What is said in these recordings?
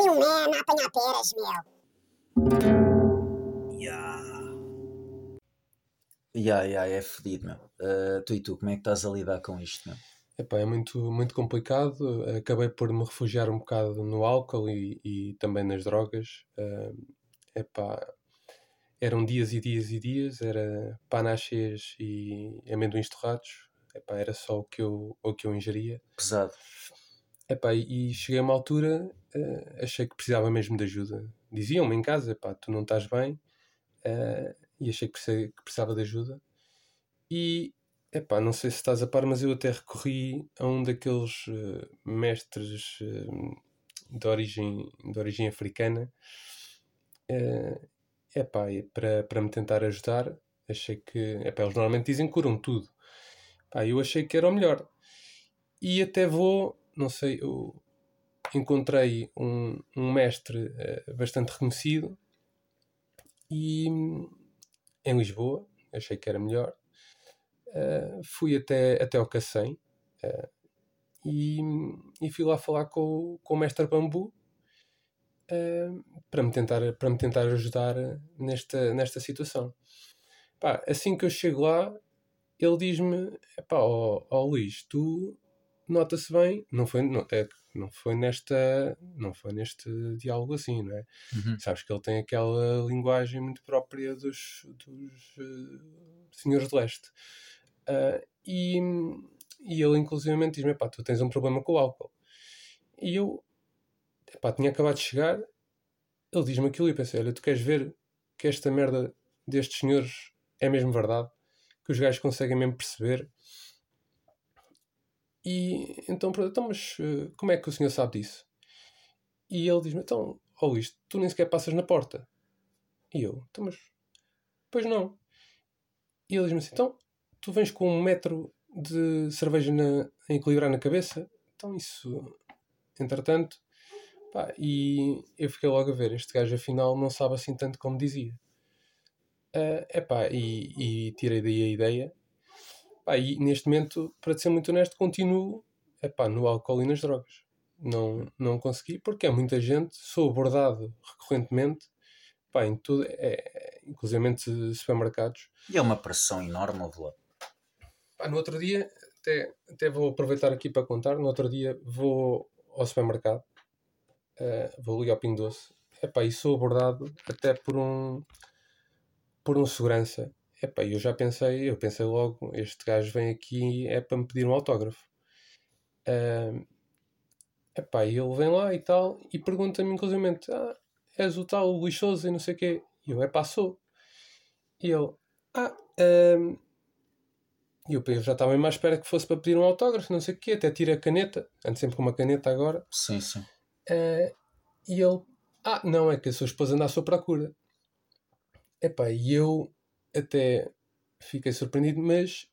ali um man a apanhar peras, meu. Yeah. Yeah, yeah, é fedido, meu. Uh, tu e tu, como é que estás a lidar com isto, meu? Epá, é muito, muito complicado. Acabei por me refugiar um bocado no álcool e, e também nas drogas. Uh, epá, eram dias e dias e dias, era panaches e amendoins torrados. Epá, era só o que eu, o que eu ingeria. Pesado. Epá, e cheguei a uma altura, uh, achei que precisava mesmo de ajuda. Diziam-me em casa, epá, tu não estás bem, uh, e achei que precisava de ajuda. E, epá, não sei se estás a par, mas eu até recorri a um daqueles uh, mestres de, origem, de origem africana, epá, para, para me tentar ajudar. Achei que, epá, eles normalmente dizem que curam tudo. Epá, eu achei que era o melhor. E até vou não sei, eu encontrei um, um mestre uh, bastante reconhecido e em Lisboa, achei que era melhor. Uh, fui até, até ao Cacém uh, e, e fui lá falar com, com o mestre Bambu para, me tentar, para me tentar ajudar nesta, nesta situação. Pá, assim que eu chego lá, ele diz-me: ó, oh, Luís, tu nota-se bem, não foi, não, é, não foi nesta não foi neste diálogo assim, não é? Uhum. Sabes que ele tem aquela linguagem muito própria dos, dos uh, senhores de leste. Uh, e, e ele inclusivamente diz-me, pá, tu tens um problema com o álcool. E eu, pá, tinha acabado de chegar, ele diz-me aquilo e pensei, olha, tu queres ver que esta merda destes senhores é mesmo verdade? Que os gajos conseguem mesmo perceber e então, então, mas uh, como é que o senhor sabe disso? E ele diz-me, então, ó oh Luís, tu nem sequer passas na porta. E eu, então, mas, pois não. E ele diz-me assim, então, tu vens com um metro de cerveja na, a equilibrar na cabeça? Então, isso, entretanto, pá, e eu fiquei logo a ver, este gajo afinal não sabe assim tanto como dizia. Uh, epá, e, e tirei daí a ideia Pá, e neste momento, para ser muito honesto, continuo epá, no álcool e nas drogas. Não, não consegui, porque é muita gente, sou abordado recorrentemente, pá, em tudo, é, inclusive supermercados. E é uma pressão enorme, lá. Pá, no outro dia, até, até vou aproveitar aqui para contar, no outro dia vou ao supermercado, uh, vou ali ao Pingo Doce, epá, e sou abordado até por um, por um segurança Epá, eu já pensei, eu pensei logo, este gajo vem aqui é para me pedir um autógrafo. Uh, epá, e ele vem lá e tal, e pergunta-me inclusive, ah, és o tal Luís Souza e não sei o quê. E eu, é passou. E ele, ah, um, e eu, eu já estava mais espera que fosse para pedir um autógrafo, não sei o quê, até tira a caneta, ando sempre com uma caneta agora. Sim, sim. Uh, e ele, ah, não, é que a sua esposa anda à sua procura. Epá, e eu até fiquei surpreendido, mas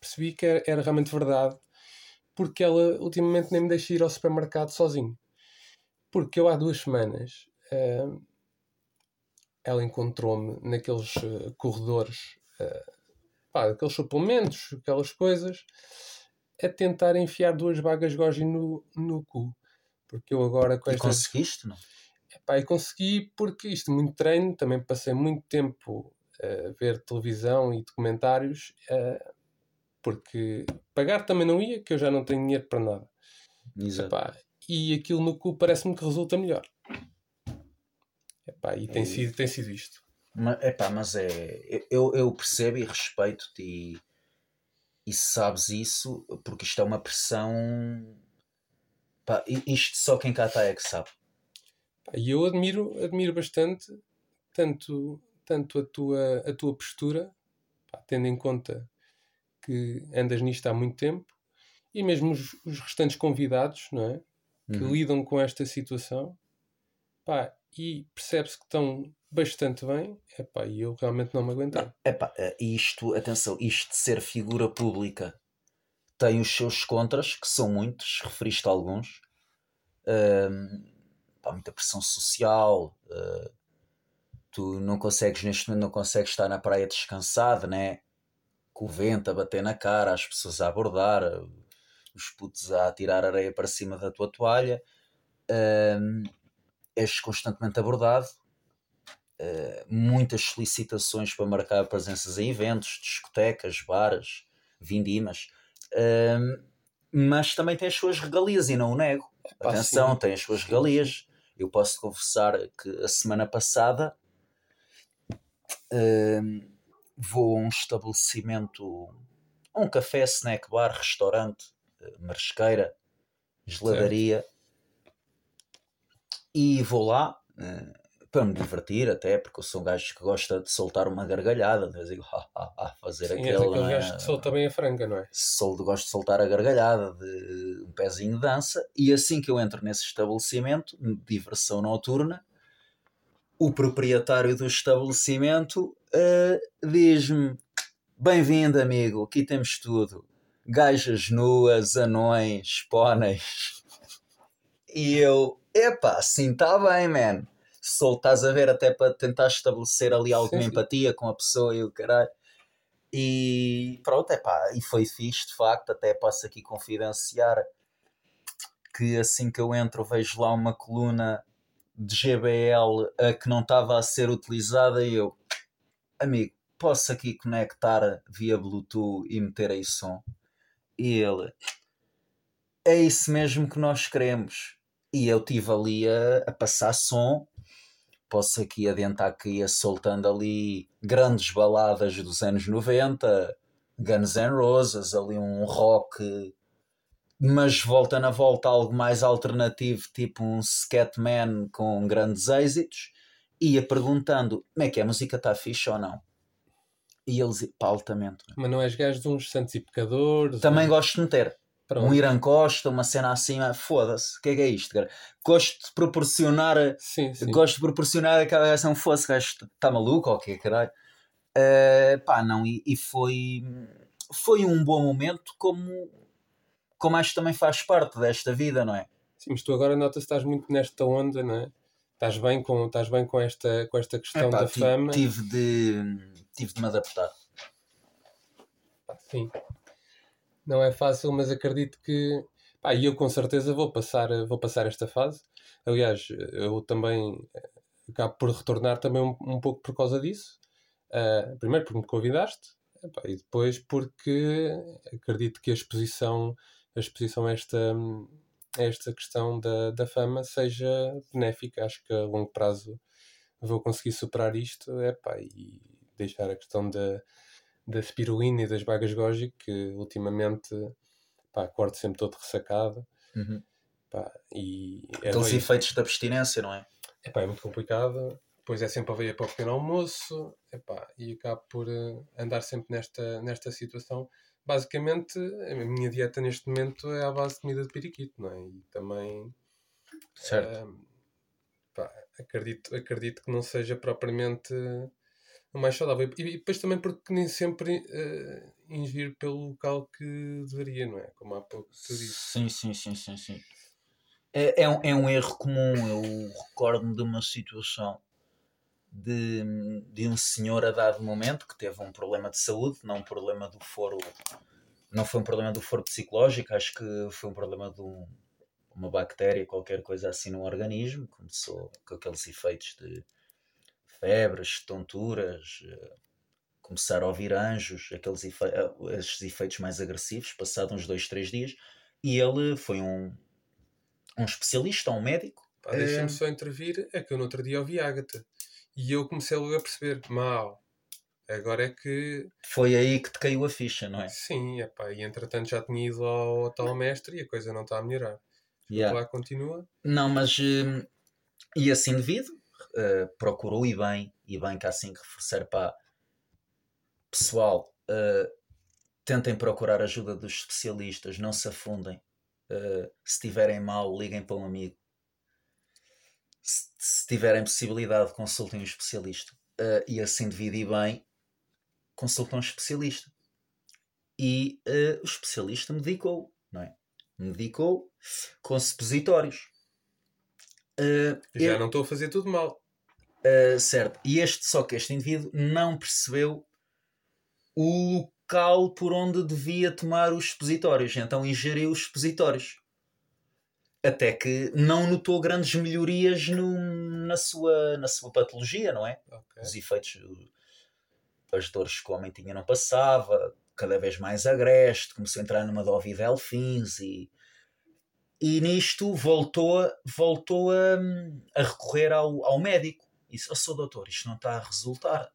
percebi que era, era, realmente verdade, porque ela ultimamente nem me deixa ir ao supermercado sozinho. Porque eu há duas semanas uh, ela encontrou-me naqueles uh, corredores, uh, pá, aqueles suplementos, aquelas coisas, a tentar enfiar duas bagas goji no, no cu. Porque eu agora com esta. E conseguiste, não? Epá, e consegui porque isto muito treino, também passei muito tempo uh, ver televisão e documentários, uh, porque pagar também não ia, que eu já não tenho dinheiro para nada. Exato. Epá, e aquilo no cu parece-me que resulta melhor. Epá, e tem, é... sido, tem sido isto. Mas, epá, mas é. Eu, eu percebo e respeito-te e, e sabes isso, porque isto é uma pressão. Pá, isto só quem cá está é que sabe. E eu admiro, admiro bastante tanto tanto a tua, a tua postura, pá, tendo em conta que andas nisto há muito tempo, e mesmo os, os restantes convidados, não é? Que uhum. lidam com esta situação, pá, e percebe-se que estão bastante bem, epá, e eu realmente não me aguentei. Não, epá, eh, isto, atenção, isto de ser figura pública tem os seus contras, que são muitos, referiste a alguns. Um, pá, muita pressão social, uh, tu não consegues, neste momento, não consegues estar na praia descansado, né? Com o vento a bater na cara, as pessoas a abordar, os putos a tirar areia para cima da tua toalha. Um, és constantemente abordado, uh, muitas solicitações para marcar presenças em eventos, discotecas, bares, vindimas, uh, mas também tem as suas regalias e não o nego. Atenção, tem as suas regalias. Eu posso confessar que a semana passada uh, vou a um estabelecimento, um café, snack bar, restaurante, marisqueira, geladaria. Certo. E vou lá uh, para me divertir, até porque eu sou um gajo que gosta de soltar uma gargalhada, de vez em quando, fazer Sim, aquele. É aquele gajo que solta bem a franga, não é? Sol, gosto de soltar a gargalhada, de um pezinho de dança, e assim que eu entro nesse estabelecimento, diversão noturna, o proprietário do estabelecimento uh, diz-me: Bem-vindo, amigo, aqui temos tudo gajas nuas, anões, póneis. E eu, epá, assim está bem, man. Só estás a ver até para tentar estabelecer ali alguma sim, empatia sim. com a pessoa e o caralho. E pronto, epá, e foi fixe de facto, até posso aqui confidenciar que assim que eu entro vejo lá uma coluna de GBL a que não estava a ser utilizada e eu, amigo, posso aqui conectar via Bluetooth e meter aí som? E ele, é isso mesmo que nós queremos. E eu estive ali a, a, passar som. Posso aqui adiantar que ia soltando ali grandes baladas dos anos 90, Guns N' Roses, ali um rock, mas volta na volta algo mais alternativo, tipo um Scatman com grandes êxitos. Ia perguntando como é que é, a música está fixe ou não e eles, pá, altamente. Mas não és gajo de uns santos e pecadores? Também ou... gosto de meter. Pronto. Um Irã Costa, uma cena assim, foda-se, o que é que é isto, cara? Gosto de proporcionar, sim, sim. gosto de proporcionar aquela reação, fosse, gajo, está maluco ou o que caralho? Uh, pá, não, e, e, foi, foi um bom momento, como, como acho que também faz parte desta vida, não é? Sim, mas tu agora notas que estás muito nesta onda, não é? Estás bem com, estás bem com, esta, com esta questão Epá, da fama. Tive de tive de me adaptar. Sim. Não é fácil, mas acredito que. Pá, e eu com certeza vou passar, vou passar esta fase. Aliás, eu também eh, acabo por retornar também um, um pouco por causa disso. Uh, primeiro porque me convidaste epá, e depois porque acredito que a exposição, a exposição a esta, a esta questão da, da fama seja benéfica. Acho que a longo prazo vou conseguir superar isto epá, e deixar a questão da, da spirulina e das bagas goji, que ultimamente pá, acordo sempre todo ressacado. Uhum. Pá, e é Aqueles efeitos da abstinência, não é? É pá, é muito complicado. Depois é sempre a veia para o pequeno almoço epá, e acabo por uh, andar sempre nesta, nesta situação. Basicamente, a minha dieta neste momento é à base de comida de periquito, não é? E também. Certo. Uh, pá, acredito, acredito que não seja propriamente o mais saudável. E depois também porque nem sempre uh, ingiro pelo local que deveria, não é? Como há pouco tu disse. Sim, sim, sim, sim, sim. É, é, um, é um erro comum. Eu recordo-me de uma situação de, de um senhor a dado momento que teve um problema de saúde, não um problema do foro, não foi um problema do foro psicológico, acho que foi um problema de um, uma bactéria, qualquer coisa assim no organismo, começou com aqueles efeitos de febres, tonturas, eh, começar a ouvir anjos, aqueles efe eh, esses efeitos mais agressivos, passado uns dois, três dias, e ele foi um, um especialista, um médico. Deixa-me é... só intervir, é que eu no outro dia ouvi Ágata e eu comecei logo a perceber, mal, agora é que... Foi aí que te caiu a ficha, não é? Sim, epá, e entretanto já tinha ido ao tal mestre e a coisa não está a melhorar. Yeah. Lá continua. Não, mas... Hum, e assim devido, uh, procurou e bem, e bem que há assim que reforçar para pessoal, uh, tentem procurar ajuda dos especialistas, não se afundem. Uh, se tiverem mal, liguem para um amigo. Se, se tiverem possibilidade, consultem um especialista. Uh, e assim dividir bem, consultam um especialista. E uh, o especialista medicou, não é? Medicou com supositórios. Uh, Já eu... não estou a fazer tudo mal. Uh, certo. E este, só que este indivíduo não percebeu o local por onde devia tomar os expositórios. Então ingeriu os expositórios. Até que não notou grandes melhorias no, na, sua, na sua patologia, não é? Ok. Os efeitos, as dores que o homem tinha não passava, cada vez mais agreste, começou a entrar numa dove de elfins e, e nisto voltou, voltou a, a recorrer ao, ao médico. E disse, oh, sou doutor, isto não está a resultar.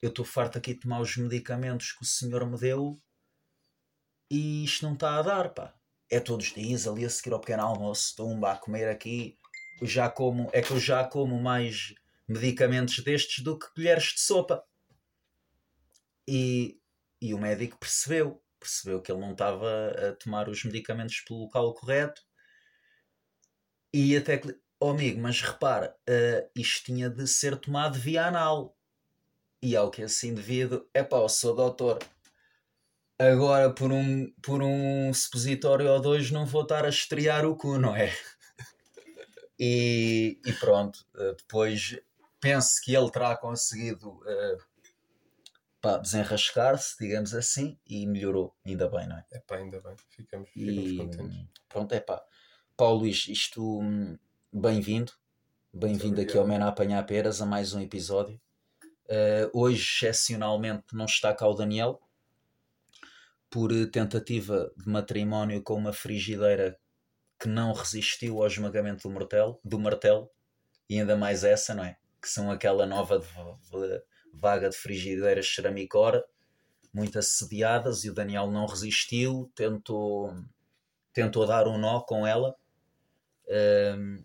Eu estou farto aqui de tomar os medicamentos que o senhor me deu e isto não está a dar, pá. É todos os dias ali a seguir ao pequeno almoço, tumba a comer aqui. Já como, é que eu já como mais medicamentos destes do que colheres de sopa. E, e o médico percebeu, percebeu que ele não estava a tomar os medicamentos pelo local correto. E até que, oh amigo, mas repara, uh, isto tinha de ser tomado via anal. E ao que assim devido, é pá, eu sou doutor, agora por um, por um supositório ou dois não vou estar a estrear o cu, não é? E, e pronto, eh, depois penso que ele terá conseguido uh, desenrascar-se, digamos assim, e melhorou, ainda bem, não é? É pá, ainda bem, ficamos, ficamos E contentes. pronto, é pá. Paulo Luís, isto hum, bem-vindo, bem-vindo aqui ao Mena Apanhar Peras a mais um episódio. Uh, hoje, excepcionalmente, não está cá o Daniel, por tentativa de matrimónio com uma frigideira que não resistiu ao esmagamento do martelo, do martelo e ainda mais essa, não é? Que são aquela nova de- de- vaga de frigideiras ceramicora, muito assediadas, e o Daniel não resistiu, tentou, tentou dar um nó com ela. hum,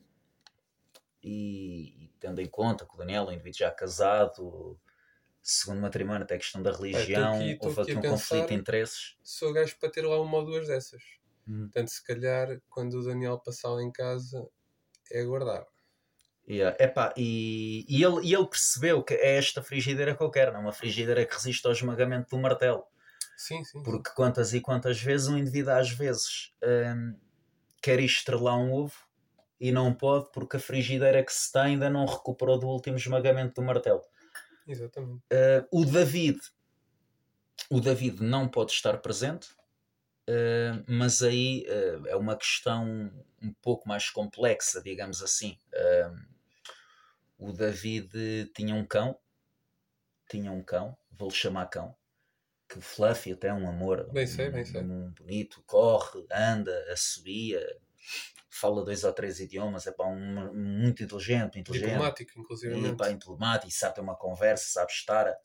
e, e tendo em conta que o Daniel é um indivíduo já casado, segundo matrimónio, até questão da religião, aqui- estou houve aqui aqui a um conflito de interesses. Sou gajo para ter lá uma ou duas dessas. Hum. Portanto, se calhar, quando o Daniel passar lá em casa, é aguardar. Yeah. Epá, e, e, ele, e ele percebeu que é esta frigideira que eu quero, não é uma frigideira que resiste ao esmagamento do martelo. Sim, sim. Porque quantas e quantas vezes um indivíduo às vezes hum, quer estrelar um ovo e não pode porque a frigideira que se tem ainda não recuperou do último esmagamento do martelo. Exatamente. Uh, o David o David não pode estar presente uh, mas aí uh, é uma questão um pouco mais complexa digamos assim Um, o David tinha um cão tinha um cão vou-lhe chamar cão que o Fluffy até é um amor Bem sei, um- bem sei. um bonito corre, anda, assobia fala dois ou três idiomas é pá, um, muito inteligente inteligente Diplomático, e, inclusive. pá, diplomático, sabe ter uma conversa, sabe estar.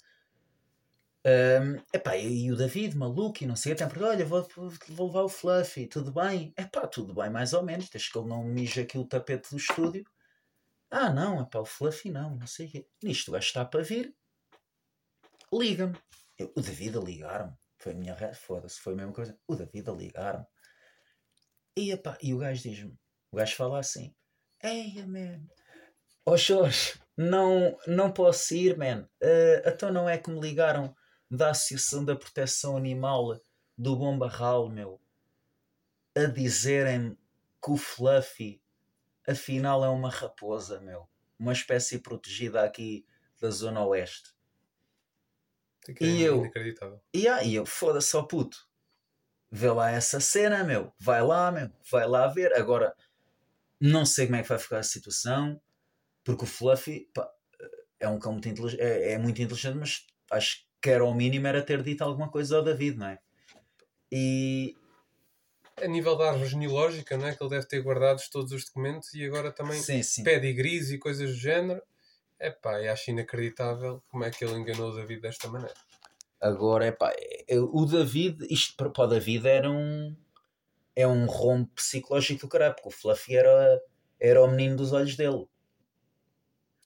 Um, epá, e o David, maluco, e não sei, até porque, olha, vou, vou levar o Fluffy, tudo bem? Epá, tudo bem, mais ou menos, desde que ele não mija aqui o tapete do estúdio. Ah, não, epá, o Fluffy não, não sei o quê. Nisto o gajo está para vir, liga-me. O David a ligar-me, foi a minha foda-se, foi a mesma coisa. O David a ligar-me. E, epá, e o gajo diz-me, o gajo fala assim, Eia, man, Ó Jorge, não, não posso ir, man. Eh, então não é que me ligaram da Associação da Proteção Animal do Bom Barral, meu, a dizerem-me que o Fluffy afinal é uma raposa, meu. Uma espécie protegida aqui da Zona Oeste. Fica E eu? Inacreditável. E aí eu, foda-se, ó puto. Vê lá essa cena, meu. Vai lá, meu. Vai lá ver. Agora, não sei como é que vai ficar a situação, porque o Fluffy pá, é um cão muito inteligente, é, é muito inteligente, mas acho que era ao mínimo era ter dito alguma coisa ao David, não é? E A nível da árvore genealógica, não é? Que ele deve ter guardado todos os documentos e agora também sim, sim. pedigrees e coisas do género. Epá, e acho inacreditável como é que ele enganou o David desta maneira. Agora, epá, é- o David, isto para o David era um é um rombo psicológico do caralho, porque o Fluffy era, era o menino dos olhos dele.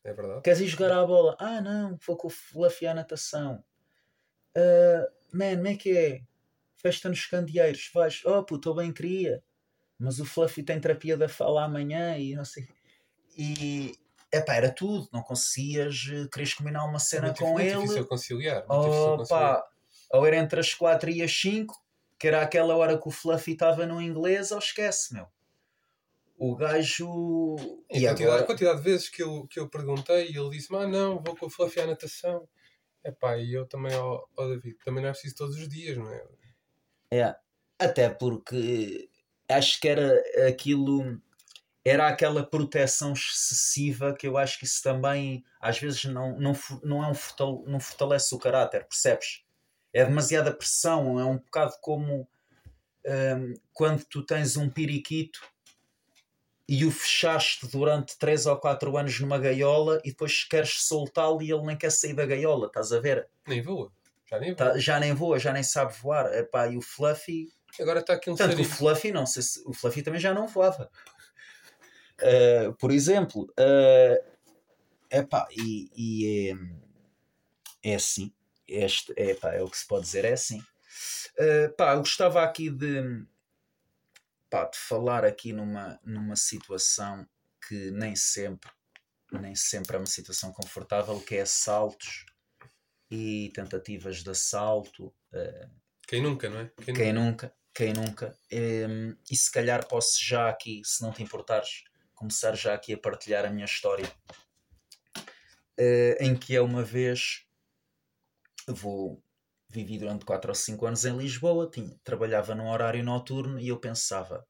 É verdade? Queres ir jogar à bola? Ah, não, vou com o Fluffy à natação. Ah, man, como é que é? Festa nos candeeiros, vais. Oh, puto, eu bem queria. Mas o Fluffy tem terapia da fala amanhã e não sei. E, epá, era tudo. Não conseguias, eh, querias combinar uma cena muito, com muito ele. difícil conciliar. Muito difícil conciliar. Opa, ou era entre as 4 e as 5, que era aquela hora que o Fluffy estava no inglês, ou esquece, meu. O gajo. E a quantidade, a quantidade de vezes que eu, que eu perguntei e ele disse-me: Ah, não, vou com o Fluffy à natação. Epá, e eu também, ao, ao David, também não é preciso todos os dias, não é? É, até porque acho que era aquilo era aquela proteção excessiva que eu acho que isso também às vezes não, não, não, é um fortale, não fortalece o caráter, percebes? É demasiada pressão, é um bocado como um, quando tu tens um periquito e o fechaste durante 3 ou 4 anos numa gaiola e depois queres soltá-lo e ele nem quer sair da gaiola, estás a ver? Nem voa. Já nem tá, voa. Tá, já nem voa, já nem sabe voar. Epá, e o Fluffy. Agora está aqui um Tanto o Fluffy, não sei se. O Fluffy também já não voava. Uh, por exemplo, uh, epá, e, e é, é assim. Este, epá, é o que se pode dizer, é assim. Uh, pá, eu gostava aqui de, pá, de falar aqui numa, numa situação que nem sempre, nem sempre é uma situação confortável, que é assaltos e tentativas de assalto. Uh, quem nunca, não é? Quem, quem nunca? nunca? Quem nunca? Um, e se calhar posso já aqui, se não te importares, começar já aqui a partilhar a minha história. Uh, em que é uma vez vou vivi durante 4 ou 5 anos em Lisboa, tinha, trabalhava num horário noturno e eu pensava,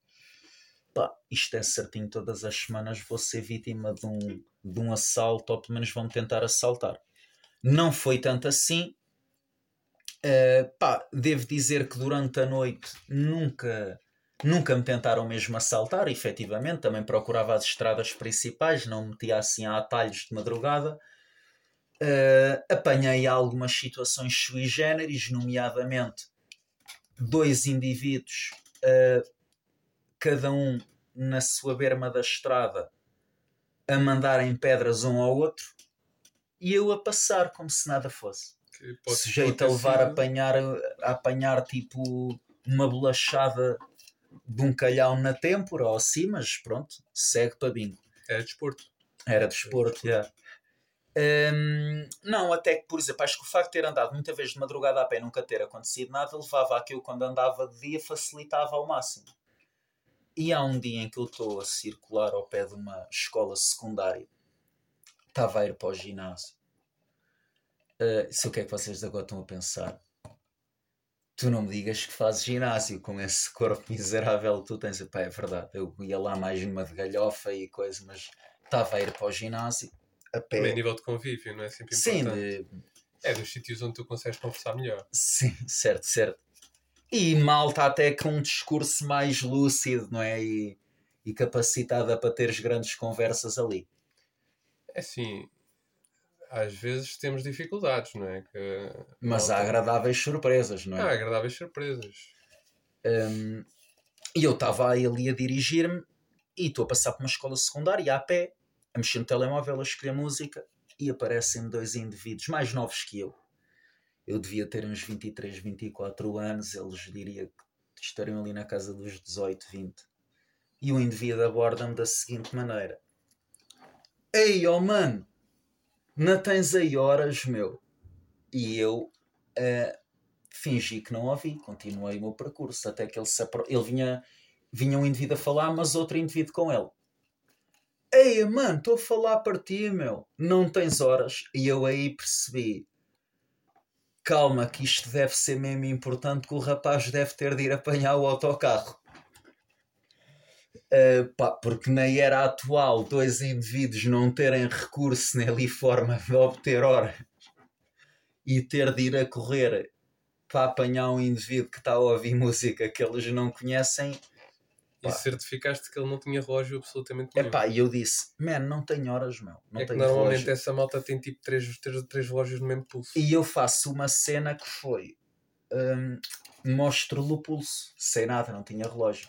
pá, isto é certinho, todas as semanas vou ser vítima de um, de um assalto, ou pelo menos vão-me tentar assaltar. Não foi tanto assim. Uh, pá, devo dizer que durante a noite nunca nunca me tentaram mesmo assaltar, efetivamente, também procurava as estradas principais, não metia assim a atalhos de madrugada. Uh, apanhei algumas situações sui generis, nomeadamente dois indivíduos, uh, cada um na sua berma da estrada, a mandarem pedras um ao outro e eu a passar como se nada fosse. Sujeito a levar a apanhar, a apanhar tipo uma bolachada de um calhau na têmpora ou assim, mas pronto, segue para bingo. Era desporto. Era desporto, já. Yeah. Um, não, até que, por exemplo, acho que o facto de ter andado muita vez de madrugada a pé nunca ter acontecido nada levava a que eu, quando andava de dia, facilitava ao máximo. E há um dia em que eu estou a circular ao pé de uma escola secundária, estava a ir para o ginásio. Uh, se o que é que vocês agora estão a pensar? Tu não me digas que fazes ginásio com esse corpo miserável que tu tens. Epá, é verdade, eu ia lá mais numa de galhofa e coisa, mas estava a ir para o ginásio a pé. Também a nível de convívio, não é sempre importante. Sim, de... é dos sítios onde tu consegues conversar melhor. Sim, certo, certo. E malta até com um discurso mais lúcido, não é? E, e capacitada para teres grandes conversas ali. É assim, às vezes temos dificuldades, não é? Que, Mas há agradáveis surpresas, não é? Há agradáveis surpresas. Um, e eu estava ali a dirigir-me e estou a passar por uma escola secundária a pé a mexer no telemóvel, a escolher música e aparecem dois indivíduos mais novos que eu. Eu devia ter uns 23, 24 anos, eles diria que estariam ali na casa dos 18, 20. E o indivíduo aborda-me da seguinte maneira: Ei, oh mano, não tens aí horas, meu? E eu uh, fingi que não ouvi, continuei o meu percurso, até que ele se apro... Ele vinha, vinha um indivíduo a falar, mas outro indivíduo com ele. Ei, mano, estou a falar para ti, meu. Não tens horas. E eu aí percebi. Calma, que isto deve ser mesmo importante, que o rapaz deve ter de ir apanhar o autocarro. Uh, pá, porque na era atual, dois indivíduos não terem recurso nem ali forma de obter horas e ter de ir a correr para apanhar um indivíduo que está a ouvir música que eles não conhecem e certificaste que ele não tinha relógio absolutamente nenhum. Epá, e eu disse, man, não tenho horas, meu. Não é que normalmente relógio. essa malta tem tipo três, três, três relógios no mesmo pulso. E eu faço uma cena que foi, um, mostro-lhe o pulso, sem nada, não tinha relógio.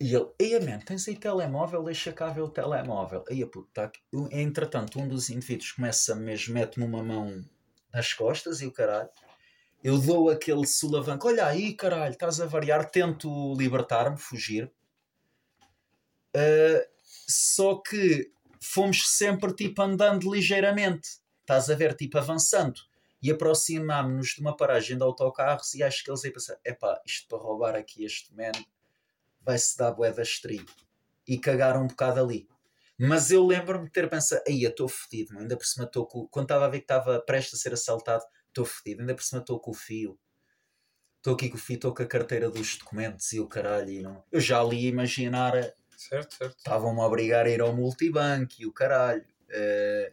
E ele, ei, man, tens aí telemóvel, deixa cá ver o telemóvel. Aí, puto, tá aqui. Entretanto, um dos indivíduos começa mesmo, mete-me uma mão nas costas e o caralho eu dou aquele sulavanco, olha aí, caralho, estás a variar, tento libertar-me, fugir. Uh, só que fomos sempre tipo andando ligeiramente, estás a ver, tipo avançando. E aproximámos-nos de uma paragem de autocarros e acho que eles aí pensaram: epá, isto para roubar aqui este man vai-se dar bué da E cagaram um bocado ali. Mas eu lembro-me de ter pensado: aí eu estou fodido, ainda por cima estou com. Quando estava a ver que estava prestes a ser assaltado, estou fodido, ainda por cima estou com o fio. estou aqui com o fito, estou com a carteira dos documentos e o caralho. E não... Eu já ali imaginar, Certo, certo. estavam-me a obrigar a ir ao multibanco e o caralho. Eh,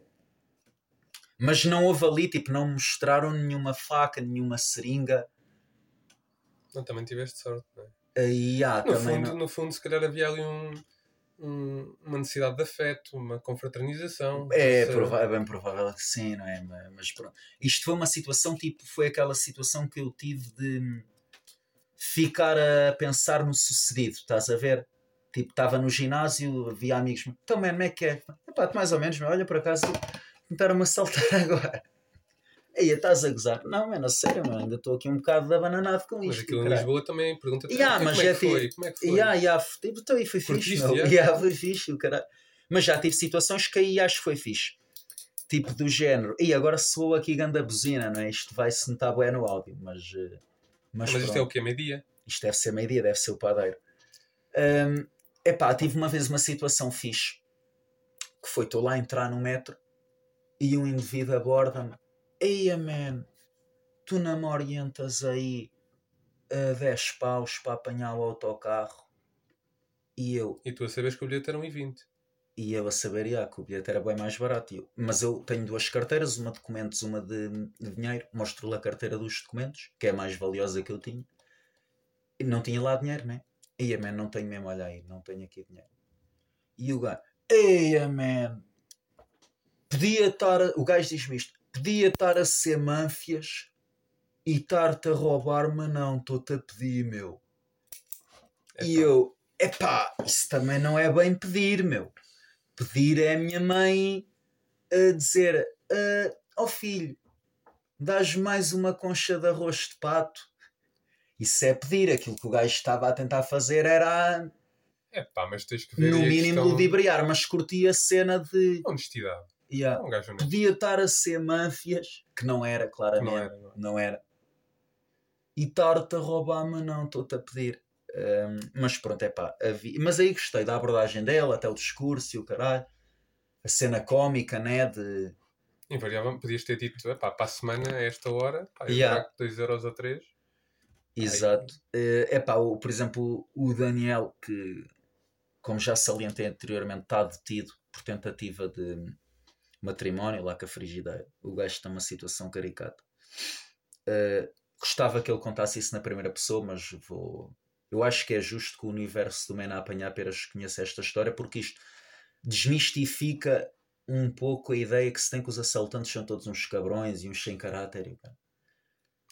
mas não houve ali, tipo, não mostraram nenhuma faca, nenhuma seringa. Não, também tiveste sorte, não é? Aí, ah, No também fundo, não. no fundo, se calhar havia ali um, um- uma necessidade de afeto, uma confraternização. É, prova- é bem provável que sim, não é? Mas, mas pronto. Isto foi uma situação, tipo, foi aquela situação que eu tive de ficar a pensar no sucedido, estás a ver? Tipo, estava no ginásio, havia amigos, então, mano, como é que é? Epá, mais ou menos, olha, por acaso, tentaram-me assaltar agora. Aí, estás a gozar? Não, mano, sério, mano, ainda estou aqui um bocado abananado com Mas isto. aquilo em. Lisboa também pergunta-te Yeah, "Ah, mas como, é que foi? como é que foi? Ya, f- tipo, então aí foi fixe, meu. já? Ya, foi fixe, o caralho. Mas já tive situações que aí acho que foi fixe. Tipo do género. E agora soou aqui ganda buzina, não é? Isto vai-se notar bem no áudio, mas. eh, Mas, Mas isto é o quê? Meio-dia? Isto deve ser meio-dia, deve ser o padeiro. Hum, epá, tive uma vez uma situação fixe. Que foi, estou lá a entrar no metro e um indivíduo aborda-me. Eia, man, tu não me orientas aí a 10 paus para apanhar o autocarro? E eu, E tu a saberes que o bilhete era 1,20. e eu a saber, já, que o bilhete era bem mais barato. Eu, mas eu tenho duas carteiras, uma de documentos, uma de, de dinheiro. Mostro-lhe a carteira dos documentos, que é a mais valiosa que eu tinha. E não tinha lá dinheiro, né? Eia, man, não tenho mesmo, olha aí, não tenho aqui dinheiro. E o gajo, eia, man, podia estar, o gajo diz-me isto, podia estar a ser manfias e estar-te a roubar, mas não, estou-te a pedir, meu. E Epá, eu, epá, isso também não é bem pedir, meu. Pedir é a minha mãe a dizer: "Ah, Ó filho, dás mais uma concha de arroz de pato. Isso é pedir. Aquilo que o gajo estava a tentar fazer era, Epá, mas tens que ver no mínimo, questão ludibriar, mas curti a cena de. honestidade. Yeah, É um gajo honesto. podia estar a ser manfias, que não era, claramente. Não era, não era. não era. E estar-te a roubar, mas não, estou-te a pedir. Hum, mas pronto, é pá. Mas aí gostei da abordagem dela, até o discurso e o caralho. A cena cómica, né? De. Invariavelmente podias ter dito, epá, para a semana, a esta hora, pá, eu Yeah. trago 2 euros ou 3. Exato. É pá, o- por exemplo, o Daniel, que, como já salientei anteriormente, está detido por tentativa de matrimónio lá com a frigideira. O gajo está numa situação caricata. Uh, gostava que ele contasse isso na primeira pessoa, mas vou. Eu acho que é justo que o universo do Mena Apanhar Peras conheça esta história, porque isto desmistifica um pouco a ideia que se tem que os assaltantes são todos uns cabrões e uns sem caráter. Há,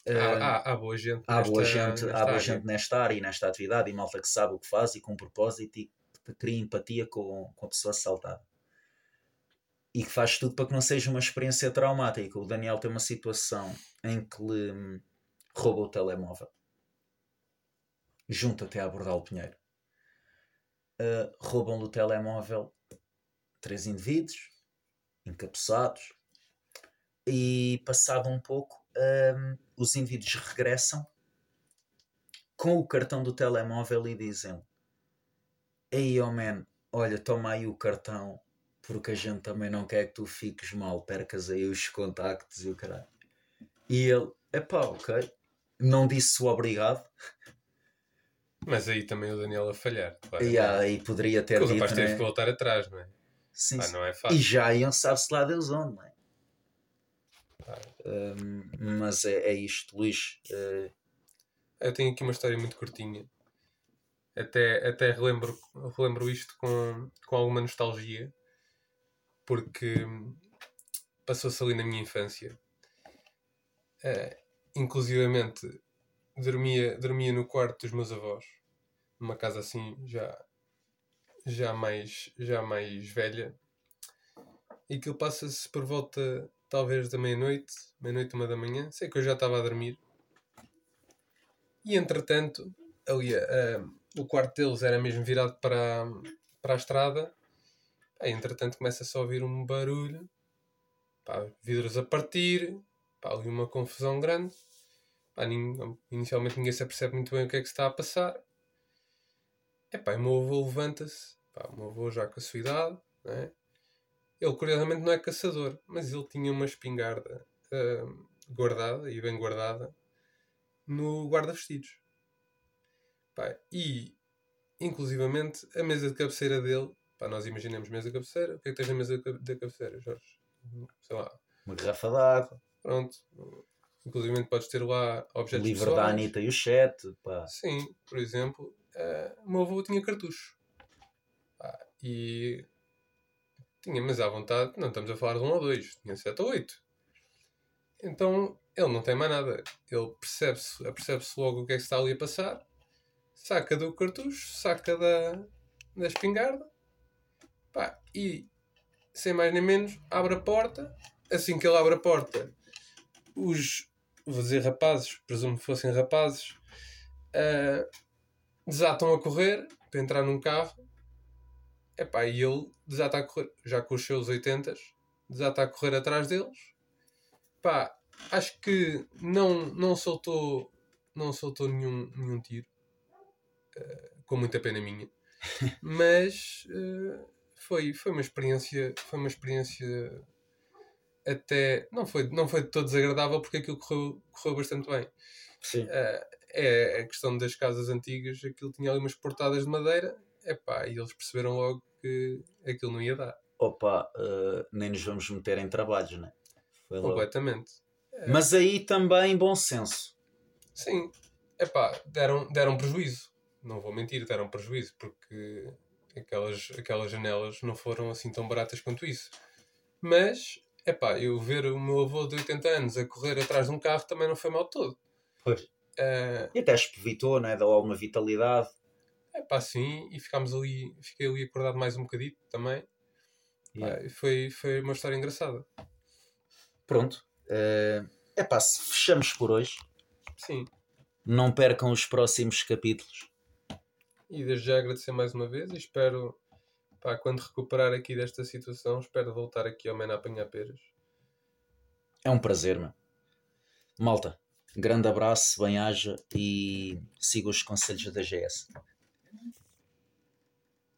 Uh, há, há boa gente. há boa, nesta- gente, nesta há boa área. gente nesta área e nesta atividade e malta que sabe o que faz e com propósito e que cria empatia com, com a pessoa assaltada. E que faz tudo para que não seja uma experiência traumática. O Daniel tem uma situação em que lhe hum, rouba o telemóvel. Junto até a abordar o Pinheiro. Uh, Roubam-lhe o telemóvel três indivíduos, encapuçados, e passado um pouco, hum, os indivíduos regressam com o cartão do telemóvel e dizem Ei, oh man, olha, toma aí o cartão porque a gente também não quer que tu fiques mal, percas aí os contactos e o caralho. E ele, epá, ok, não disse o obrigado, Mas aí também o Daniel a falhar. Claro. e aí poderia ter Porque o dito, rapaz teve né? que voltar atrás, não é? Sim, sim. não é E fácil. já iam, sabe-se lá Deus onde, não é? Hum, mas é, é isto, Luís. eh, Eu tenho aqui uma história muito curtinha. Até, até relembro, relembro isto com, com alguma nostalgia. Porque hum, passou-se ali na minha infância. Eh, inclusivamente, dormia, dormia no quarto dos meus avós. Numa casa assim, já, já, mais, já mais velha. E aquilo passa-se por volta, talvez, da meia-noite. Meia-noite, uma da manhã. Sei que eu já estava a dormir. E entretanto, ali ah, o quarto deles era mesmo virado para, para a estrada. Entretanto, começa-se a ouvir um barulho, pá, vidros a partir, pá, ali uma confusão grande. Pá, inicialmente ninguém se apercebe muito bem o que é que se está a passar. Epá, e o meu avô levanta-se, pá, o meu avô já com a sua idade, não é? Ele, curiosamente, não é caçador, mas ele tinha uma espingarda ah, guardada e bem guardada no guarda-vestidos. Pá, E, inclusivamente, a mesa de cabeceira dele, pá, nós imaginamos mesa de cabeceira, o que é que tens na mesa da da cabeceira, Jorge? Sei lá, Uma garrafa d'água, pronto. Inclusivamente podes ter lá o objetos livro da pessoais. Anitta e o chat, pá. Sim, por exemplo, eh, o meu avô tinha cartucho. Pá, e tinha, mas à vontade, não estamos a falar de um ou dois, tinha sete ou oito. Então ele não tem mais nada. Ele percebe-se percebe logo o que é que está ali a passar, saca do cartucho, saca da, da espingarda, pá, e sem mais nem menos, abre a porta. Assim que ele abre a porta, os, vou dizer rapazes, presumo que fossem rapazes, ah, desatam a correr para entrar num carro. Epá, e ele desata a correr, já com os seus 80, desata a correr atrás deles. Pá, acho que não, não soltou não soltou nenhum, nenhum tiro. Ah, com muita pena minha. Mas ah, foi, foi uma experiência. Foi uma experiência até. Não foi, não foi de todo desagradável porque aquilo correu, correu bastante bem. Sim. Ah, é a questão das casas antigas, aquilo tinha ali umas portadas de madeira, epá, e eles perceberam logo que aquilo não ia dar, Opa, eh, nem nos vamos meter em trabalhos, né? Foi completamente. Mas aí também bom senso. Sim, epá, deram, deram prejuízo, não vou mentir, deram prejuízo, porque aquelas, aquelas janelas não foram assim tão baratas quanto isso. Mas, epá, eu ver o meu avô de 80 anos a correr atrás de um carro também não foi mal todo. Pois. Ah, E até espevitou, né? Deu alguma vitalidade. É pá, sim, e ficámos ali, fiquei ali acordado mais um bocadito também. Pá, Yeah. e foi, foi uma história engraçada. Pronto. É epá, se fechamos por hoje. Sim, Não percam os próximos capítulos. E desde já agradecer mais uma vez e espero, pá, quando recuperar aqui desta situação, espero voltar aqui ao Mena apanhar peras. É um prazer, meu. Malta, grande abraço, bem-aja e siga os conselhos da GS.